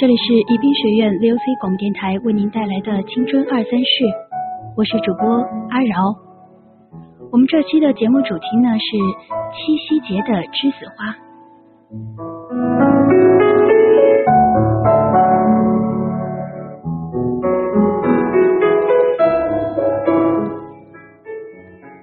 这里是宜宾学院 VOC 广播电台为您带来的青春二三事，我是主播阿饶。我们这期的节目主题呢是七夕节的栀子花。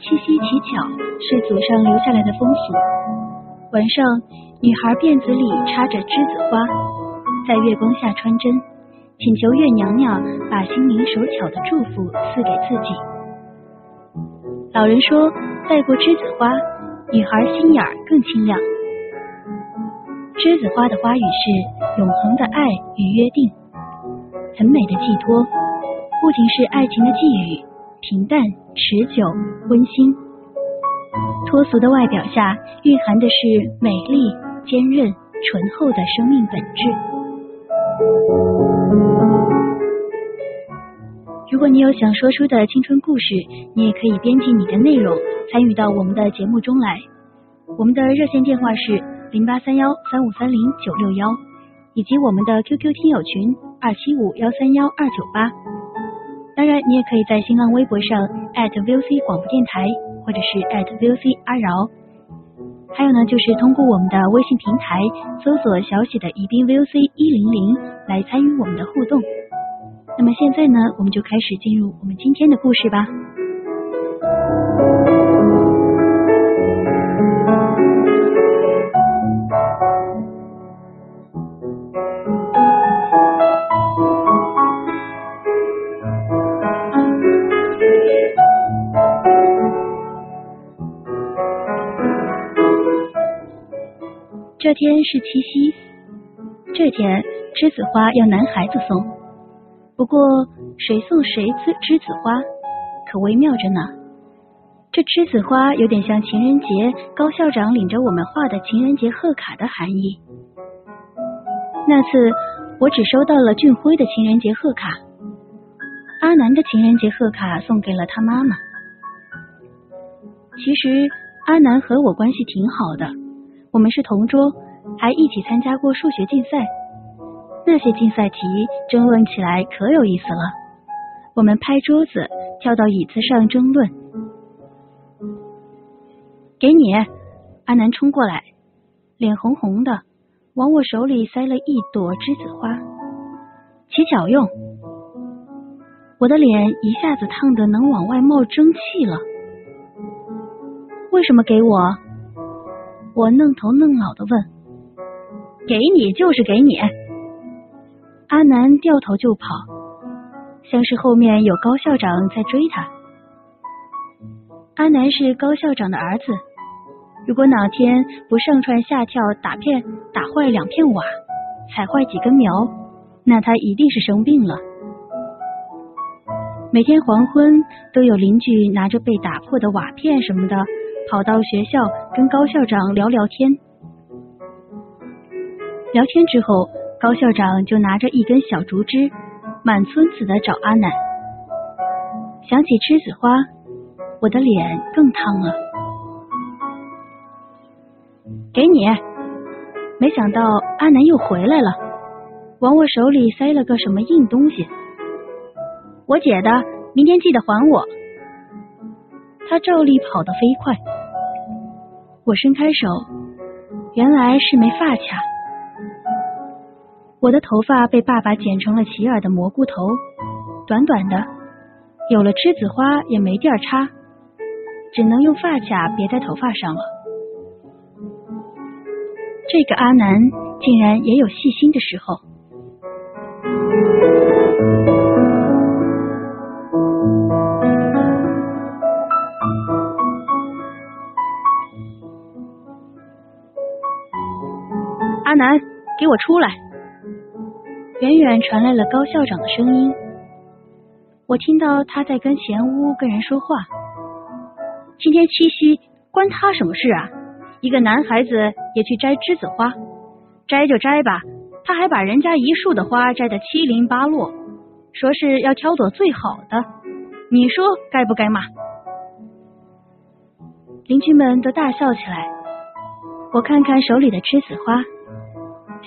七夕乞巧是祖上留下来的风俗，晚上女孩辫子里插着栀子花。在月光下穿针，请求月娘娘把心灵手巧的祝福赐给自己。老人说，戴过栀子花，女孩心眼儿更清亮。栀子花的花语是永恒的爱与约定，很美的寄托，不仅是爱情的寄语，平淡、持久、温馨。脱俗的外表下，蕴含的是美丽、坚韧、醇厚的生命本质。如果你有想说出的青春故事，你也可以编辑你的内容参与到我们的节目中来。我们的热线电话是零八三幺三五三零九六幺，以及我们的 QQ 听友群二七五幺三幺二九八。当然，你也可以在新浪微博上 @VOC 广播电台，或者是 @VOC 阿饶。还有呢，就是通过我们的微信平台搜索小写的宜宾 VOC 一零零来参与我们的互动。那么现在呢，我们就开始进入我们今天的故事吧。这天是七夕，这天栀子花要男孩子送。不过谁送谁栀栀子花，可微妙着呢。这栀子花有点像情人节高校长领着我们画的情人节贺卡的含义。那次我只收到了俊辉的情人节贺卡，阿南的情人节贺卡送给了他妈妈。其实阿南和我关系挺好的。我们是同桌，还一起参加过数学竞赛。那些竞赛题争论起来可有意思了。我们拍桌子，跳到椅子上争论。给你，阿南冲过来，脸红红的，往我手里塞了一朵栀子花，起脚用。我的脸一下子烫得能往外冒蒸汽了。为什么给我？我愣头愣脑的问：“给你就是给你。”阿南掉头就跑，像是后面有高校长在追他。阿南是高校长的儿子，如果哪天不上蹿下跳打片打坏两片瓦，踩坏几根苗，那他一定是生病了。每天黄昏都有邻居拿着被打破的瓦片什么的。跑到学校跟高校长聊聊天，聊天之后，高校长就拿着一根小竹枝，满村子的找阿南。想起栀子花，我的脸更烫了。给你，没想到阿南又回来了，往我手里塞了个什么硬东西。我姐的，明天记得还我。他照例跑得飞快，我伸开手，原来是枚发卡。我的头发被爸爸剪成了齐耳的蘑菇头，短短的，有了栀子花也没地儿插，只能用发卡别在头发上了。这个阿南竟然也有细心的时候。阿南，给我出来！远远传来了高校长的声音。我听到他在跟前屋跟人说话。今天七夕，关他什么事啊？一个男孩子也去摘栀子花，摘就摘吧，他还把人家一树的花摘得七零八落，说是要挑朵最好的，你说该不该骂？邻居们都大笑起来。我看看手里的栀子花，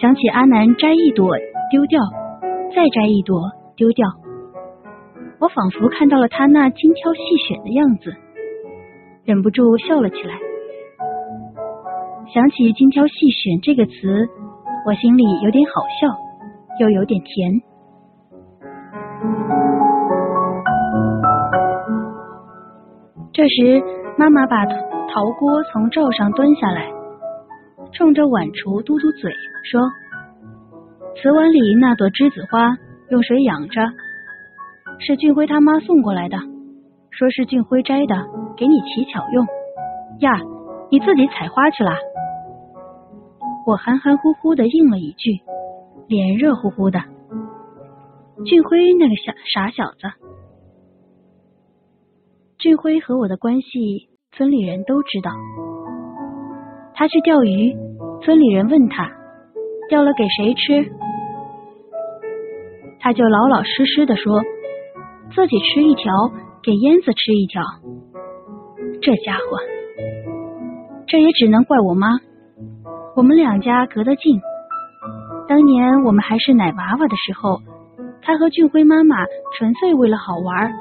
想起阿南摘一朵丢掉，再摘一朵丢掉，我仿佛看到了他那精挑细选的样子，忍不住笑了起来。想起“精挑细选”这个词，我心里有点好笑，又有点甜。这时，妈妈把陶锅从灶上端下来，冲着碗橱嘟嘟嘴说：“瓷碗里那朵栀子花用水养着，是俊辉他妈送过来的，说是俊辉摘的，给你乞巧用。呀，你自己采花去了。”我含含糊糊的应了一句，脸热乎乎的。俊辉那个小傻小子，俊辉和我的关系，村里人都知道。他去钓鱼，村里人问他掉了给谁吃，他就老老实实的说自己吃一条，给燕子吃一条。这家伙，这也只能怪我妈。我们两家隔得近，当年我们还是奶娃娃的时候，他和俊辉妈妈纯粹为了好玩，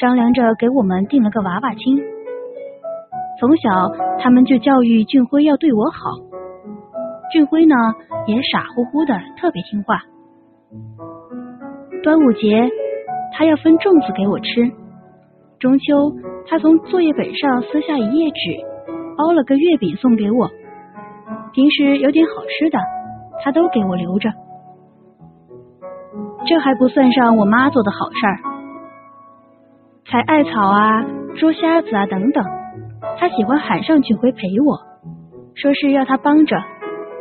商量着给我们定了个娃娃亲。从小他们就教育俊辉要对我好，俊辉呢也傻乎乎的，特别听话。端午节他要分粽子给我吃，中秋他从作业本上撕下一页纸，包了个月饼送给我。平时有点好吃的，他都给我留着。这还不算上我妈做的好事儿，采艾草啊、捉虾子啊等等，他喜欢喊上俊辉陪我，说是要他帮着，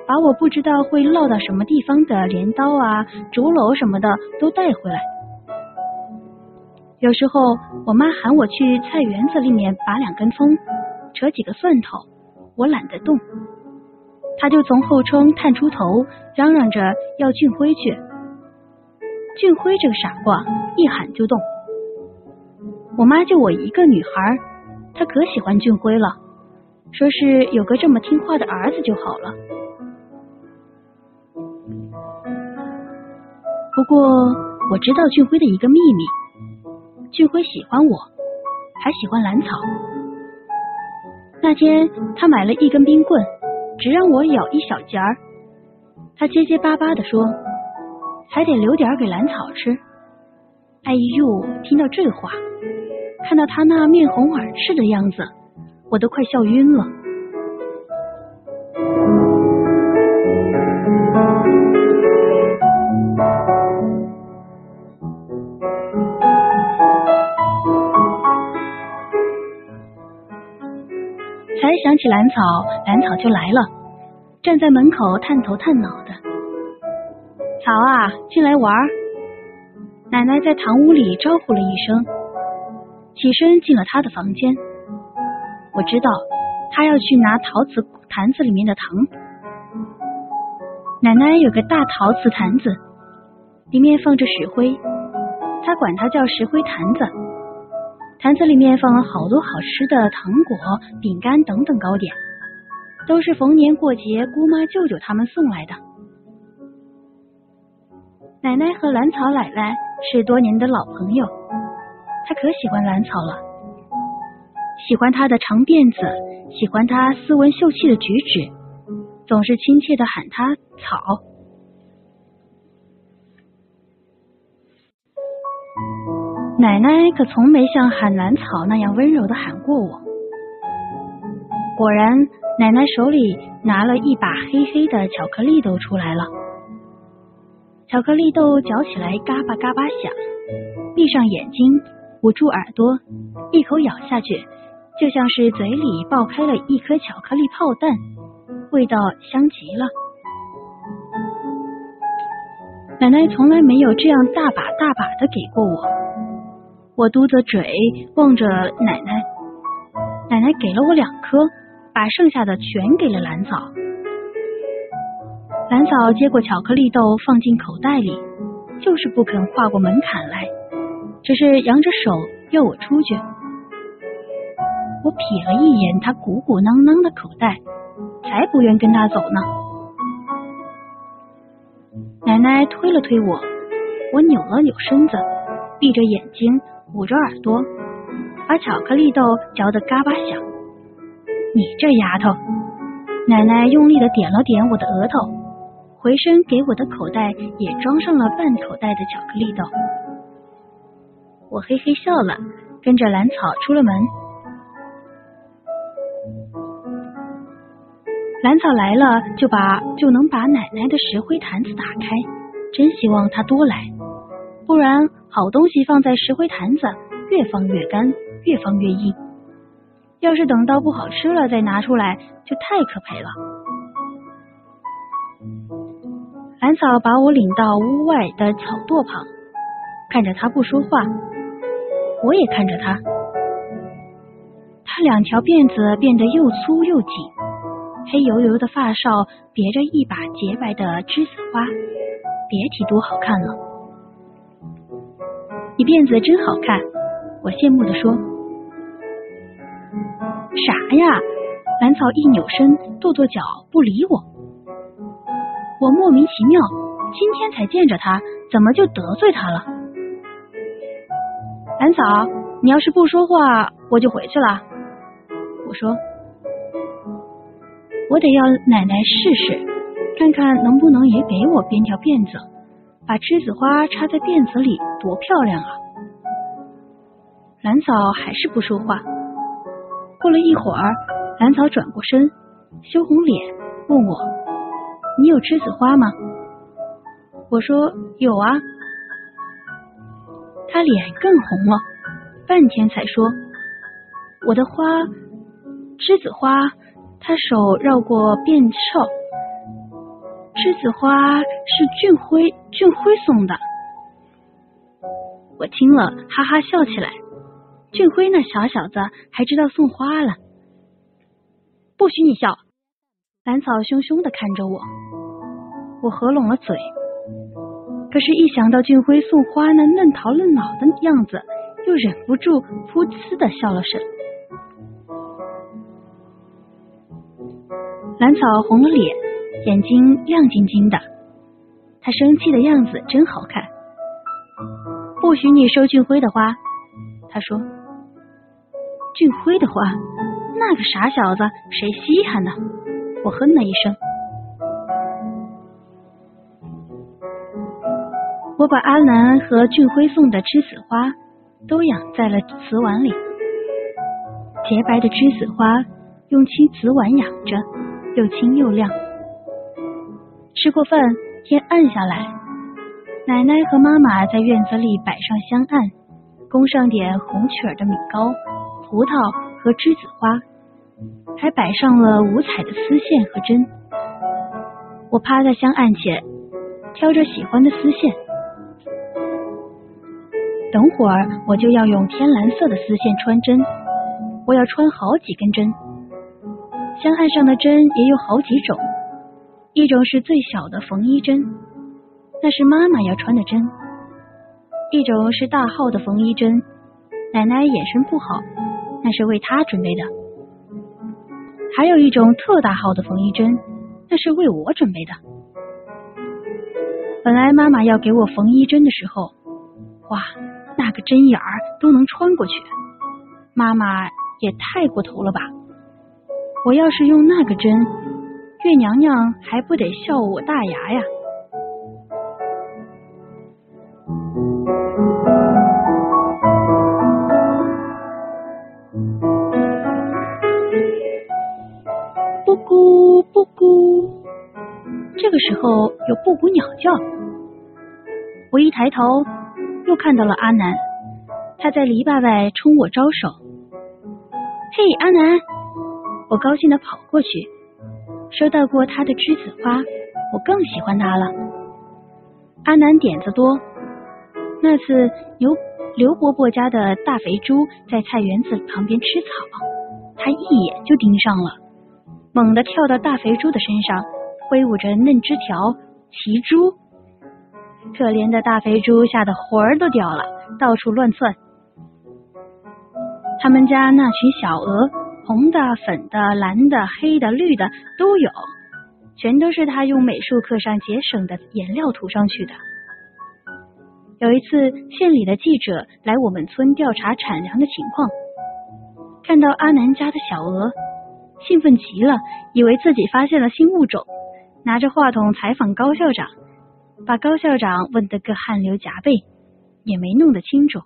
把我不知道会落到什么地方的镰刀啊、竹篓什么的都带回来。有时候我妈喊我去菜园子里面拔两根葱，扯几个蒜头，我懒得动。他就从后窗探出头，嚷嚷着要俊辉去。俊辉这个傻瓜，一喊就动。我妈就我一个女孩，她可喜欢俊辉了，说是有个这么听话的儿子就好了。不过我知道俊辉的一个秘密，俊辉喜欢我，还喜欢兰草。那天他买了一根冰棍。只让我咬一小截儿，他结结巴巴的说：“还得留点给兰草吃。”哎呦，听到这话，看到他那面红耳赤的样子，我都快笑晕了。起兰草，兰草就来了，站在门口探头探脑的。草啊，进来玩！奶奶在堂屋里招呼了一声，起身进了他的房间。我知道他要去拿陶瓷坛子里面的糖。奶奶有个大陶瓷坛子，里面放着石灰，他管它叫石灰坛子。坛子里面放了好多好吃的糖果、饼干等等糕点，都是逢年过节姑妈舅舅他们送来的。奶奶和兰草奶奶是多年的老朋友，她可喜欢兰草了，喜欢她的长辫子，喜欢她斯文秀气的举止，总是亲切的喊她草。奶奶可从没像喊兰草那样温柔的喊过我。果然，奶奶手里拿了一把黑黑的巧克力豆出来了。巧克力豆嚼起来嘎巴嘎巴响，闭上眼睛，捂住耳朵，一口咬下去，就像是嘴里爆开了一颗巧克力炮弹，味道香极了。奶奶从来没有这样大把大把的给过我。我嘟着嘴望着奶奶，奶奶给了我两颗，把剩下的全给了蓝草。蓝草接过巧克力豆放进口袋里，就是不肯跨过门槛来，只是扬着手要我出去。我瞥了一眼他鼓鼓囊囊的口袋，才不愿跟他走呢。奶奶推了推我，我扭了扭身子，闭着眼睛。捂着耳朵，把巧克力豆嚼得嘎巴响。你这丫头！奶奶用力的点了点我的额头，回身给我的口袋也装上了半口袋的巧克力豆。我嘿嘿笑了，跟着兰草出了门。兰草来了，就把就能把奶奶的石灰坛子打开。真希望她多来。不然，好东西放在石灰坛子，越放越干，越放越硬。要是等到不好吃了再拿出来，就太可赔了。兰草把我领到屋外的草垛旁，看着他不说话，我也看着他。他两条辫子变得又粗又紧，黑油油的发梢别着一把洁白的栀子花，别提多好看了。你辫子真好看，我羡慕的说。啥呀？兰草一扭身，跺跺脚，不理我。我莫名其妙，今天才见着他，怎么就得罪他了？兰草，你要是不说话，我就回去了。我说，我得要奶奶试试，看看能不能也给我编条辫子。把栀子花插在辫子里，多漂亮啊！兰草还是不说话。过了一会儿，兰草转过身，羞红脸问我：“你有栀子花吗？”我说：“有啊。”他脸更红了，半天才说：“我的花，栀子花。”他手绕过辫鞘。栀子花是俊辉，俊辉送的。我听了哈哈笑起来。俊辉那小小子还知道送花了，不许你笑！兰草凶凶的看着我，我合拢了嘴。可是，一想到俊辉送花那嫩桃嫩脑的样子，又忍不住噗呲的笑了声。兰草红了脸。眼睛亮晶晶的，他生气的样子真好看。不许你收俊辉的花，他说。俊辉的花，那个傻小子谁稀罕呢？我哼了一声。我把阿南和俊辉送的栀子花都养在了瓷碗里，洁白的栀子花用青瓷碗养着，又清又亮。吃过饭，天暗下来，奶奶和妈妈在院子里摆上香案，供上点红曲儿的米糕、葡萄和栀子花，还摆上了五彩的丝线和针。我趴在香案前，挑着喜欢的丝线。等会儿我就要用天蓝色的丝线穿针，我要穿好几根针。香案上的针也有好几种。一种是最小的缝衣针，那是妈妈要穿的针；一种是大号的缝衣针，奶奶眼神不好，那是为她准备的。还有一种特大号的缝衣针，那是为我准备的。本来妈妈要给我缝衣针的时候，哇，那个针眼儿都能穿过去，妈妈也太过头了吧！我要是用那个针，月娘娘还不得笑我大牙呀？布谷布谷，这个时候有布谷鸟叫。我一抬头，又看到了阿南，他在篱笆外冲我招手。嘿，阿南！我高兴的跑过去，收到过他的栀子花，我更喜欢他了。阿南点子多，那次刘刘伯伯家的大肥猪在菜园子旁边吃草，他一眼就盯上了，猛地跳到大肥猪的身上，挥舞着嫩枝条骑猪。可怜的大肥猪吓得魂儿都掉了，到处乱窜。他们家那群小鹅，红的、粉的、蓝的、黑的、绿的都有，全都是他用美术课上节省的颜料涂上去的。有一次，县里的记者来我们村调查产粮的情况，看到阿南家的小鹅，兴奋极了，以为自己发现了新物种，拿着话筒采访高校长。把高校长问得个汗流浃背，也没弄得清楚。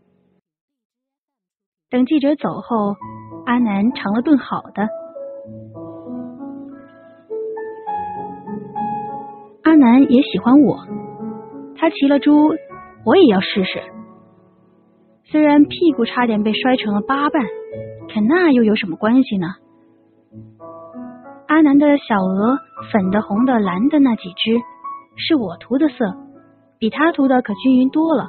等记者走后，阿南尝了顿好的。阿南也喜欢我，他骑了猪，我也要试试。虽然屁股差点被摔成了八瓣，可那又有什么关系呢？阿南的小鹅，粉的、红的、蓝的那几只。是我涂的色，比他涂的可均匀多了。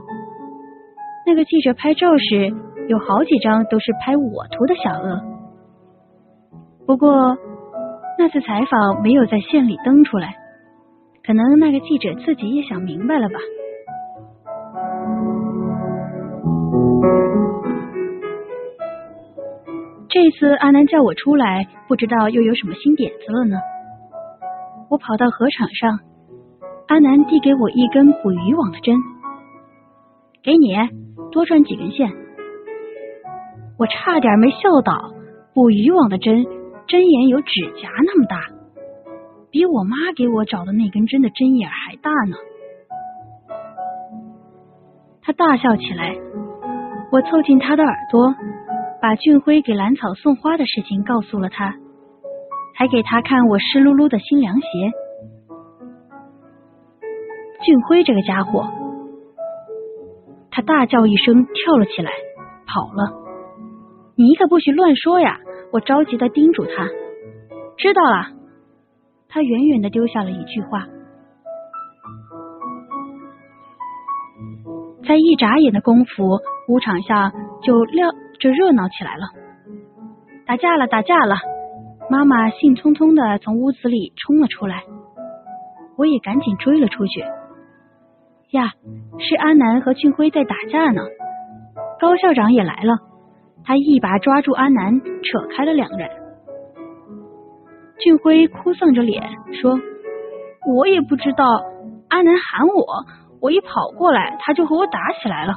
那个记者拍照时，有好几张都是拍我涂的小鳄。不过那次采访没有在县里登出来，可能那个记者自己也想明白了吧。这次阿南叫我出来，不知道又有什么新点子了呢。我跑到河场上。阿南递给我一根捕鱼网的针，给你多赚几根线。我差点没笑倒，捕鱼网的针针眼有指甲那么大，比我妈给我找的那根针的针眼还大呢。他大笑起来，我凑近他的耳朵，把俊辉给兰草送花的事情告诉了他，还给他看我湿漉漉的新凉鞋。俊辉这个家伙，他大叫一声，跳了起来，跑了。你可不许乱说呀！我着急的叮嘱他。知道了。他远远的丢下了一句话。在一眨眼的功夫，舞场下就亮就热闹起来了。打架了，打架了！妈妈兴冲冲的从屋子里冲了出来，我也赶紧追了出去。呀，是阿南和俊辉在打架呢。高校长也来了，他一把抓住阿南，扯开了两人。俊辉哭丧着脸说：“我也不知道，阿南喊我，我一跑过来，他就和我打起来了。”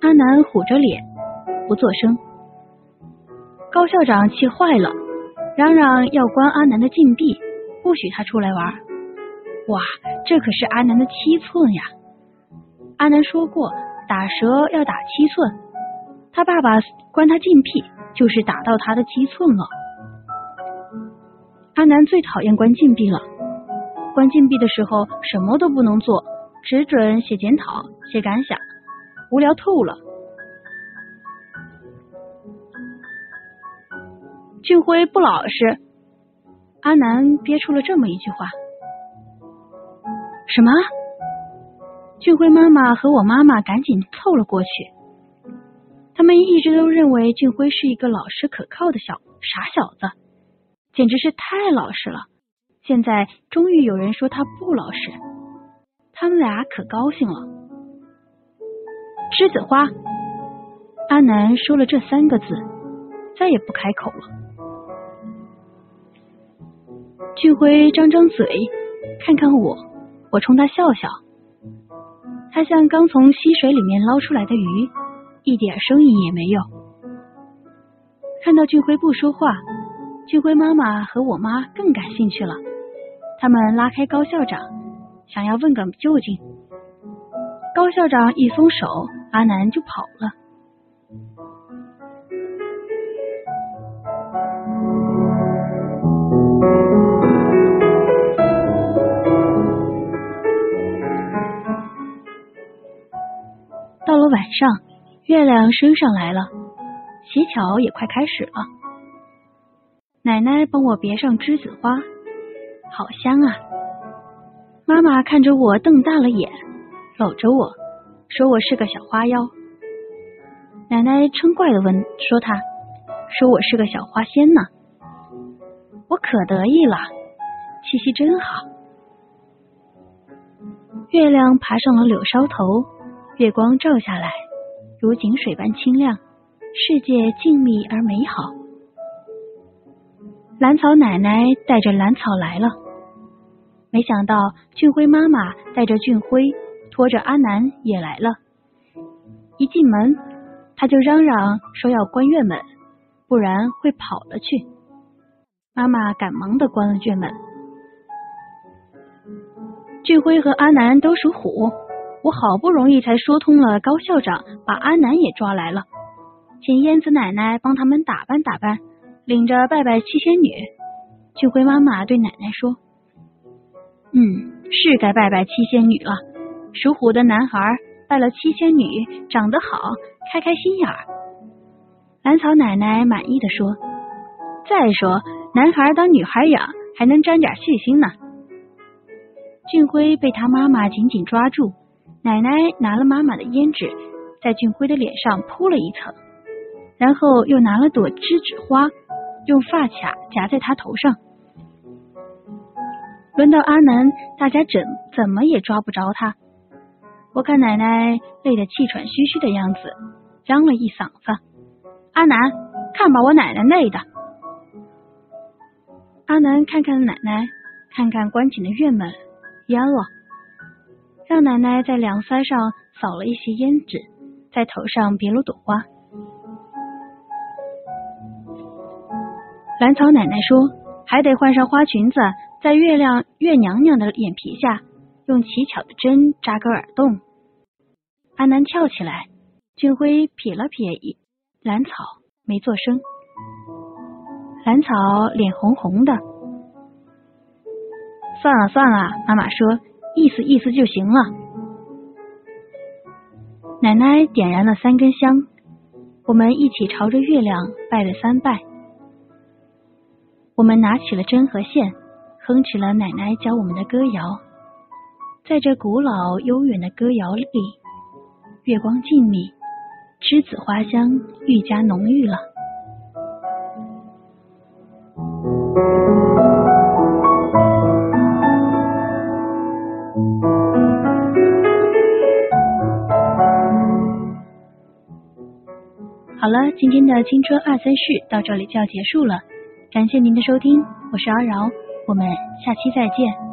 阿南虎着脸不作声。高校长气坏了，嚷嚷要关阿南的禁闭，不许他出来玩。哇，这可是阿南的七寸呀！阿南说过，打蛇要打七寸，他爸爸关他禁闭，就是打到他的七寸了。阿南最讨厌关禁闭了，关禁闭的时候什么都不能做，只准写检讨、写感想，无聊透了。俊辉不老实，阿南憋出了这么一句话。什么？俊辉妈妈和我妈妈赶紧凑了过去。他们一直都认为俊辉是一个老实可靠的小傻小子，简直是太老实了。现在终于有人说他不老实，他们俩可高兴了。栀子花，阿南说了这三个字，再也不开口了。俊辉张张嘴，看看我，我冲他笑笑。他像刚从溪水里面捞出来的鱼，一点声音也没有。看到俊辉不说话，俊辉妈妈和我妈更感兴趣了。他们拉开高校长，想要问个究竟。高校长一松手，阿南就跑了。晚上，月亮升上来了，乞巧也快开始了。奶奶帮我别上栀子花，好香啊！妈妈看着我瞪大了眼，搂着我说我是个小花妖。奶奶嗔怪的问说他，说我是个小花仙呢。我可得意了，气息真好。月亮爬上了柳梢头。月光照下来，如井水般清亮，世界静谧而美好。兰草奶奶带着兰草来了，没想到俊辉妈妈带着俊辉，拖着阿南也来了。一进门，他就嚷嚷说要关院门，不然会跑了去。妈妈赶忙的关了院门。俊辉和阿南都属虎。我好不容易才说通了，高校长把阿南也抓来了，请燕子奶奶帮他们打扮打扮，领着拜拜七仙女。俊辉妈妈对奶奶说：“嗯，是该拜拜七仙女了。属虎的男孩拜了七仙女，长得好，开开心眼儿。”兰草奶奶满意的说：“再说，男孩当女孩养，还能沾点细心呢。”俊辉被他妈妈紧紧抓住。奶奶拿了妈妈的胭脂，在俊辉的脸上铺了一层，然后又拿了朵栀子花，用发卡夹在他头上。轮到阿南，大家怎怎么也抓不着他。我看奶奶累得气喘吁吁的样子，嚷了一嗓子：“阿南，看把我奶奶累的！”阿南看看奶奶，看看关紧的院门，淹了。让奶奶在两腮上扫了一些胭脂，在头上别了朵花。兰草奶奶说：“还得换上花裙子，在月亮月娘娘的眼皮下用奇巧的针扎个耳洞。”阿南跳起来，俊辉瞥了瞥兰草，没做声。兰草脸红红的。算了算了，妈妈说。意思意思就行了。奶奶点燃了三根香，我们一起朝着月亮拜了三拜。我们拿起了针和线，哼起了奶奶教我们的歌谣。在这古老悠远的歌谣里，月光静谧，栀子花香愈加浓郁了。好了，今天的青春二三事到这里就要结束了，感谢您的收听，我是阿饶，我们下期再见。